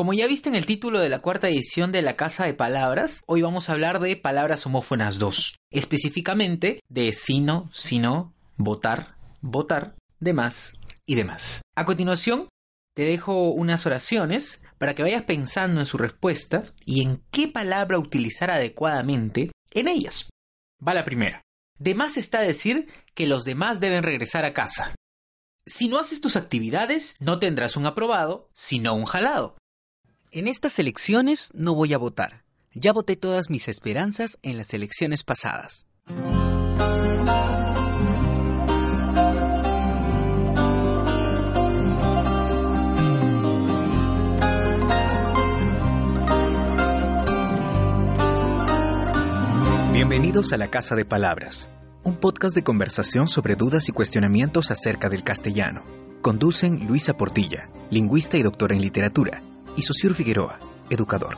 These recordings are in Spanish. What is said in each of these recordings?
Como ya viste en el título de la cuarta edición de La Casa de Palabras, hoy vamos a hablar de palabras homófonas 2. Específicamente de sino, sino, votar, votar, demás y demás. A continuación, te dejo unas oraciones para que vayas pensando en su respuesta y en qué palabra utilizar adecuadamente en ellas. Va la primera. De más está decir que los demás deben regresar a casa. Si no haces tus actividades, no tendrás un aprobado, sino un jalado. En estas elecciones no voy a votar. Ya voté todas mis esperanzas en las elecciones pasadas. Bienvenidos a la Casa de Palabras, un podcast de conversación sobre dudas y cuestionamientos acerca del castellano. Conducen Luisa Portilla, lingüista y doctora en literatura, y Sosur Figueroa, educador.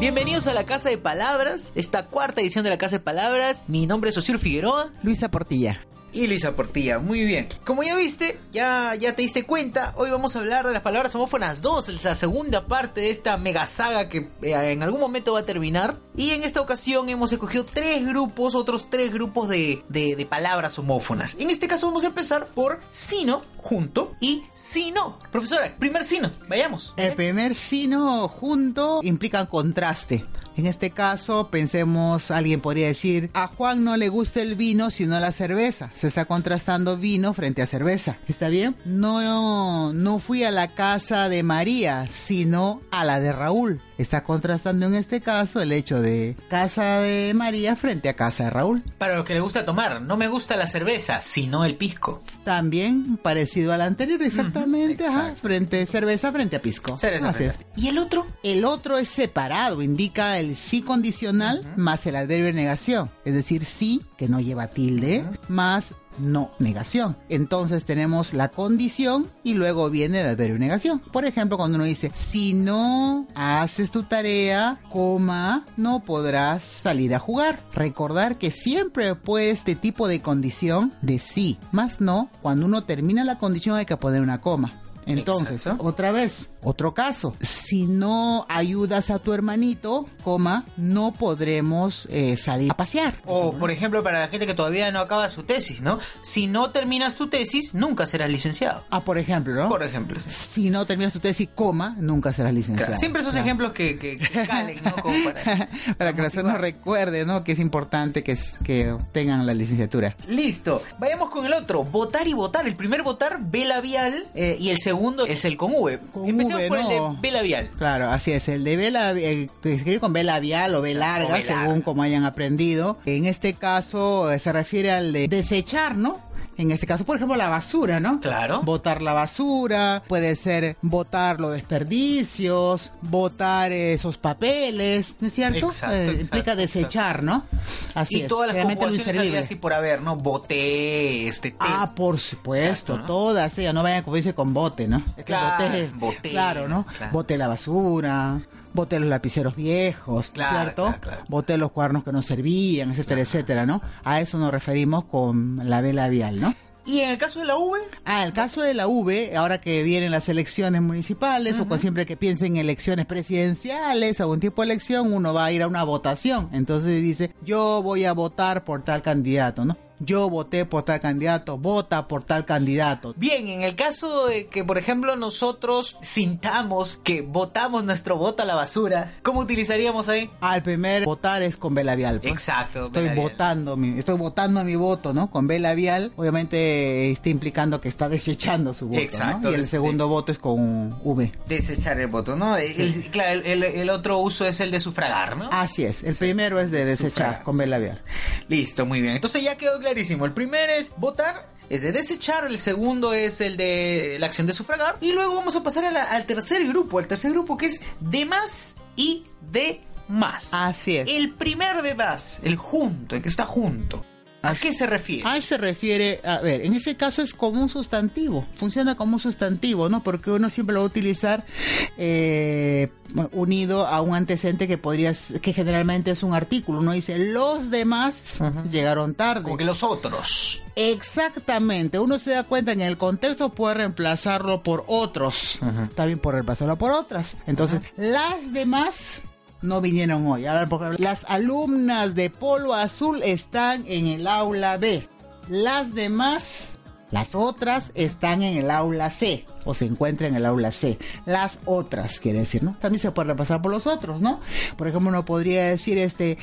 Bienvenidos a la Casa de Palabras, esta cuarta edición de la Casa de Palabras. Mi nombre es Osir Figueroa. Luisa Portilla. Y Luisa Portilla, muy bien. Como ya viste, ya, ya te diste cuenta, hoy vamos a hablar de las palabras homófonas 2, es la segunda parte de esta mega saga que eh, en algún momento va a terminar. Y en esta ocasión hemos escogido tres grupos, otros tres grupos de, de, de palabras homófonas. En este caso vamos a empezar por sino, junto, y sino. Profesora, primer sino, vayamos. El primer sino junto implica contraste. En este caso, pensemos, alguien podría decir, a Juan no le gusta el vino sino la cerveza. Se está contrastando vino frente a cerveza. ¿Está bien? No, no fui a la casa de María, sino a la de Raúl. Está contrastando en este caso el hecho de casa de María frente a casa de Raúl. Para lo que le gusta tomar, no me gusta la cerveza, sino el pisco. También parecido al anterior, exactamente. Ujú, ajá, exacto. frente cerveza frente a pisco. Cerveza frente. ¿Y el otro? El otro es separado, indica el sí condicional más el adverbio de negación. Es decir, sí, que no lleva tilde, más no negación. Entonces tenemos la condición y luego viene el adverbio negación. Por ejemplo, cuando uno dice, si no haces tu tarea, coma, no podrás salir a jugar. Recordar que siempre puede este tipo de condición de sí, más no, cuando uno termina la condición hay que poner una coma. Entonces, Exacto. otra vez, otro caso. Si no ayudas a tu hermanito, coma, no podremos eh, salir a pasear. O, por ejemplo, para la gente que todavía no acaba su tesis, ¿no? Si no terminas tu tesis, nunca serás licenciado. Ah, por ejemplo, ¿no? Por ejemplo. sí. Si no terminas tu tesis, coma, nunca serás licenciado. Claro, Siempre esos Claro. ejemplos que, que, que calen, ¿no? Como para... Para que la nos recuerde, ¿no? Que es importante que, tengan la licenciatura. Listo. Vayamos con el otro. Votar y votar. El primer votar, B labial. eh, y el segundo es el con V. Con Empecemos V, por el de. B labial. Claro, así es. El de B labi- eh, escribir con B labial o B larga, O B larga. según como hayan aprendido. En este caso eh, se refiere al de desechar, ¿no? En este caso, por ejemplo, la basura, ¿no? Claro. Botar la basura, puede ser botar los desperdicios, botar esos papeles, ¿no es cierto? Exacto, Eh, exacto, implica desechar, ¿no? Así y es. todas las conjugaciones así por haber, ¿no? Boté, este, te. Ah, por supuesto, ¿no? todas, ya no vayan como dice con bote, ¿no? Claro, bote- boté, claro, ¿no? claro. Bote la basura, bote los lapiceros viejos, Claro, ¿cierto? claro, claro. Bote los cuadernos que no servían, etcétera, etcétera, ¿no? A eso nos referimos con la B labial, ¿no? Y en el caso de la V, Ah, el caso de la V, ahora que vienen las elecciones municipales o siempre que piensen en elecciones presidenciales, algún tipo de elección, uno va a ir a una votación. Entonces dice, yo voy a votar por tal candidato, ¿no? Yo voté por tal candidato, vota por tal candidato. Bien, en el caso de que, por ejemplo, nosotros sintamos que votamos nuestro voto a la basura, ¿cómo utilizaríamos ahí? Al primer votar es con B labial. pues. Exacto. Estoy votando mi, estoy votando mi voto, ¿no? Con B labial, obviamente está implicando que está desechando su voto, Exacto, ¿no? Y el segundo voto es con V. Desechar el voto, ¿no? El- claro, el, el- el otro uso es el de sufragar, ¿no? Así es, el primero es de desechar Sufragar, con B labial. Listo, muy bien. Entonces ya quedó clarísimo. El primero es votar, es de desechar. El segundo es el de la acción de sufragar. Y luego vamos a pasar a la- al tercer grupo. El tercer grupo que es de más y de más. Así es. El primer de más, el junto, el que está junto. ¿A qué se refiere? A se refiere, a ver, en ese caso es como un sustantivo, funciona como un sustantivo, ¿no? Porque uno siempre lo va a utilizar eh, unido a un antecedente que podría, que generalmente es un artículo. Uno dice, los demás llegaron tarde. Como que los otros. Exactamente, uno se da cuenta que en el contexto puede reemplazarlo por otros, también puede reemplazarlo por otras. Entonces, las demás no vinieron hoy. Las alumnas de Polo Azul están en el aula B. Las demás, las otras, están en el aula C o se encuentran en el aula C. Las otras, quiere decir, ¿no? También se puede repasar por los otros, ¿no? Por ejemplo, uno podría decir, este,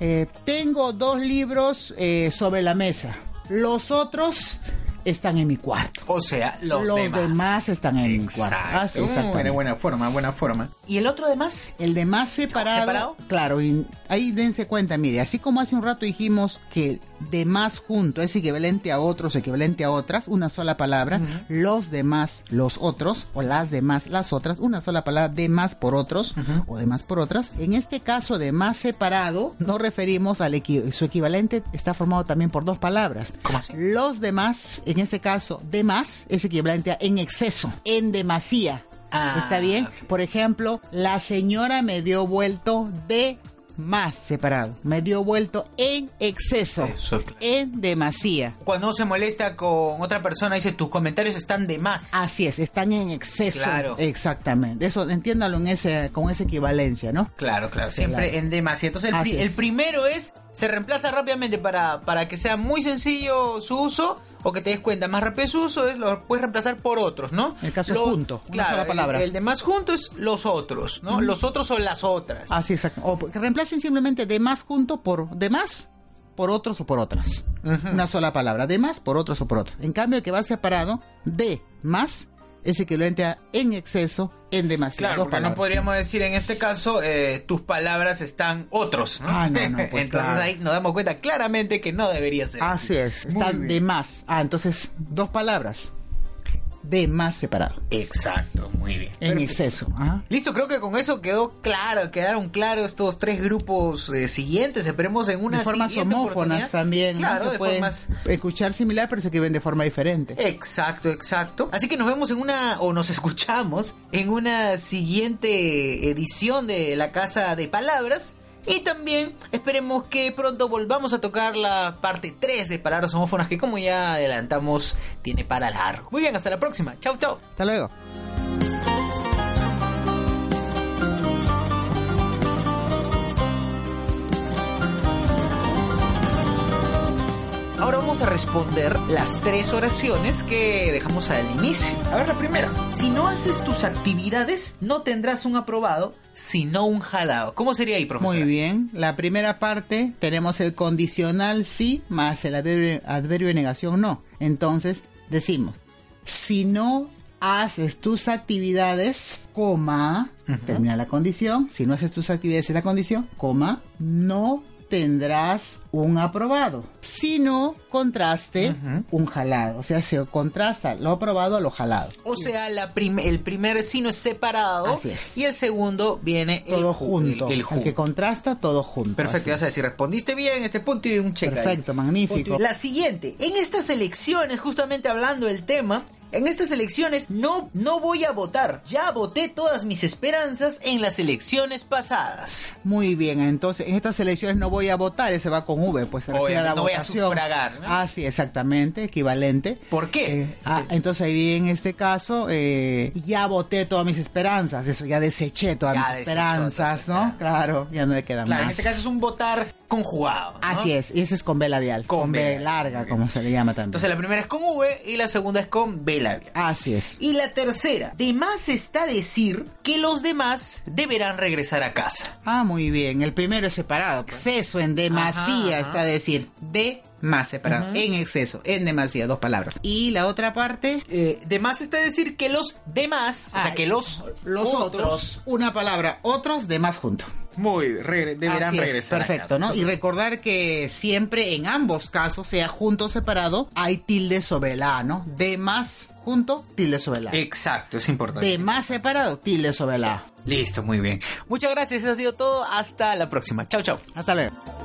eh, tengo dos libros eh, sobre la mesa. Los otros están en mi cuarto. O sea, los, demás. están en mi cuarto. Ah, sí, uh, buena forma, buena forma. ¿Y el otro demás? El demás separado. ¿Separado? Claro, y ahí dense cuenta, mire, así como hace un rato dijimos que demás junto es equivalente a otros, equivalente a otras, una sola palabra, los demás, los otros, o las demás, las otras, una sola palabra, demás por otros, o demás por otras. En este caso, de más separado, nos referimos al su equivalente, está formado también por dos palabras. ¿Cómo así? Los demás, en este caso, de más, es equivalente a en exceso, en demasía. Ah, ¿Está bien? Por ejemplo, la señora me dio vuelto de más separado. Me dio vuelto en exceso. En demasía. Cuando se molesta con otra persona, dice tus comentarios están de más. Así es, están en exceso. Claro. Exactamente. Eso, entiéndalo en ese, con esa equivalencia, ¿no? Claro, claro. Siempre en demasía. Entonces, el, el primero es, se reemplaza rápidamente para, para que sea muy sencillo su uso o que te des cuenta más rápido su uso, es, lo puedes reemplazar por otros, ¿no? El caso es junto, claro, palabra. El, de más junto es los otros, ¿no? Los otros son las otras. Así, exacto. O que reemplacen simplemente de más junto por de más por otros o por otras. Una sola palabra. De más por otros o por otras. En cambio, el que va separado, de más es equivalente a en exceso, en demasiado. Claro, porque no podríamos decir en este caso, eh, tus palabras están otros. ¿no? Ah, no, no, pues entonces ahí nos damos cuenta claramente que no debería ser así. es, están de más. Ah, entonces, dos palabras de más separado. Exacto, muy bien. En exceso. Listo, creo que con eso quedó claro, quedaron claros estos tres grupos eh, siguientes. Esperemos en una de formas homófonas también. Claro, de formas... escuchar similar, pero se escriben de forma diferente. Exacto, exacto. Así que nos vemos en una, o nos escuchamos en una siguiente edición de La Casa de Palabras. Y también esperemos que pronto volvamos a tocar la parte 3 de palabras homófonas que como ya adelantamos tiene para largo. Muy bien, hasta la próxima. Chau, chau. Hasta luego. Ahora vamos a responder las tres oraciones que dejamos al inicio. A ver, la primera. Si no haces tus actividades, no tendrás un aprobado, sino un jalado. ¿Cómo sería ahí, profesor? Muy bien. La primera parte tenemos el condicional sí más el adverbio, de negación no. Entonces, decimos, si no haces tus actividades, coma, termina la condición, si no haces tus actividades en la condición, coma, no tendrás un aprobado. Si no, contraste un jalado. O sea, se contrasta lo aprobado a lo jalado. O sea, la el primer sino es separado y el segundo viene todo junto. El, que contrasta todo junto. Perfecto, ya sabes, si respondiste bien este punto y un check. Perfecto, magnífico. La siguiente, en estas elecciones, justamente hablando del tema, en estas elecciones no, no voy a votar. Ya voté todas mis esperanzas en las elecciones pasadas. Muy bien, entonces en estas elecciones no voy a votar, ese va con V, pues se refiere a la no voy a sufragar. Ah, sí, exactamente, equivalente. ¿Por qué? Eh, ah, entonces ahí en este caso eh, ya voté todas mis esperanzas, eso ya deseché todas mis esperanzas, ¿no? Claro, ya no le queda claro, más. En este caso es un votar conjugado. Así es, y ese es con B labial, con, B, larga, como se le llama también. Entonces la primera es con V y la segunda es con B Así es. Y la tercera, de más está decir que los demás deberán regresar a casa. Ah, muy bien, el primero es separado. Exceso en demasía está decir de más separado, en exceso, en demasía, dos palabras. Y la otra parte, eh, de más está decir que los demás, o sea, que los, los otros, una palabra, otros de más junto. Muy, deberán regresar. Perfecto, ¿no? Y recordar que siempre en ambos casos, sea junto o separado, hay tilde sobre la A, ¿no? De más junto, tilde sobre la A. Exacto, es importante. De más separado, tilde sobre la A. Listo, muy bien. Muchas gracias, eso ha sido todo. Hasta la próxima. Chao, chao. Hasta luego.